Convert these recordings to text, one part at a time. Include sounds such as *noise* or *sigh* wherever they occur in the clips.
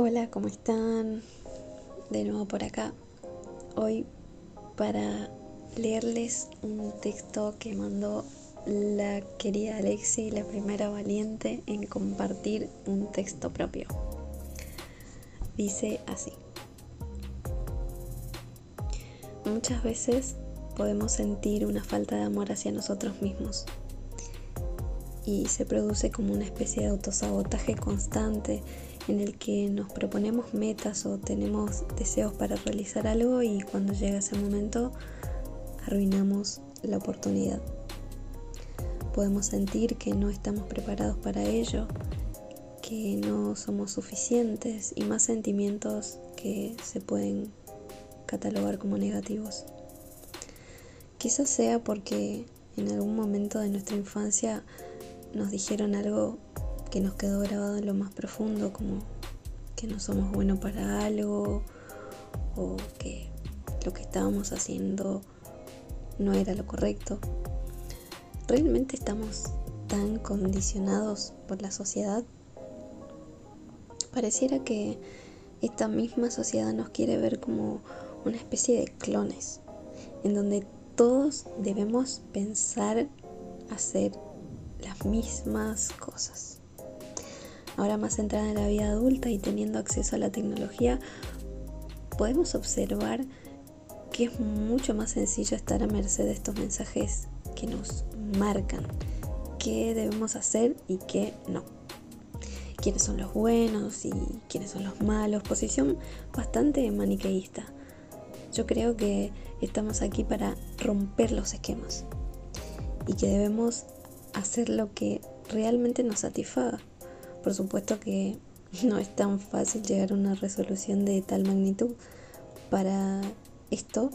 Hola, ¿cómo están? De nuevo por acá. Hoy para leerles un texto que mandó la querida Alexi, la primera valiente en compartir un texto propio. Dice así. Muchas veces podemos sentir una falta de amor hacia nosotros mismos y se produce como una especie de autosabotaje constante en el que nos proponemos metas o tenemos deseos para realizar algo y cuando llega ese momento arruinamos la oportunidad. Podemos sentir que no estamos preparados para ello, que no somos suficientes y más sentimientos que se pueden catalogar como negativos. Quizás sea porque en algún momento de nuestra infancia nos dijeron algo que nos quedó grabado en lo más profundo, como que no somos buenos para algo o que lo que estábamos haciendo no era lo correcto. ¿Realmente estamos tan condicionados por la sociedad? Pareciera que esta misma sociedad nos quiere ver como una especie de clones, en donde todos debemos pensar, hacer las mismas cosas. Ahora más entrada en la vida adulta y teniendo acceso a la tecnología, podemos observar que es mucho más sencillo estar a merced de estos mensajes que nos marcan qué debemos hacer y qué no. Quiénes son los buenos y quiénes son los malos. Posición bastante maniqueísta. Yo creo que estamos aquí para romper los esquemas y que debemos hacer lo que realmente nos satisfaga. Por supuesto que *laughs* no es tan fácil llegar a una resolución de tal magnitud. Para esto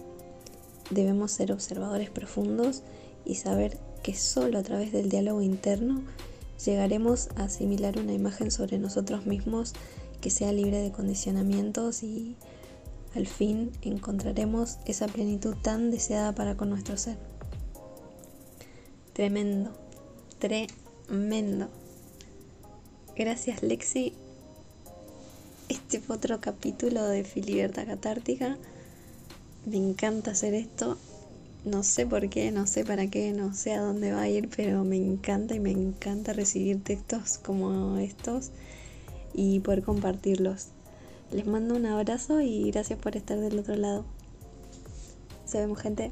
debemos ser observadores profundos y saber que solo a través del diálogo interno llegaremos a asimilar una imagen sobre nosotros mismos que sea libre de condicionamientos y al fin encontraremos esa plenitud tan deseada para con nuestro ser. Tremendo, tremendo. Gracias Lexi. Este fue otro capítulo de Filiberta Catártica. Me encanta hacer esto. No sé por qué, no sé para qué, no sé a dónde va a ir, pero me encanta y me encanta recibir textos como estos y poder compartirlos. Les mando un abrazo y gracias por estar del otro lado. Se vemos gente.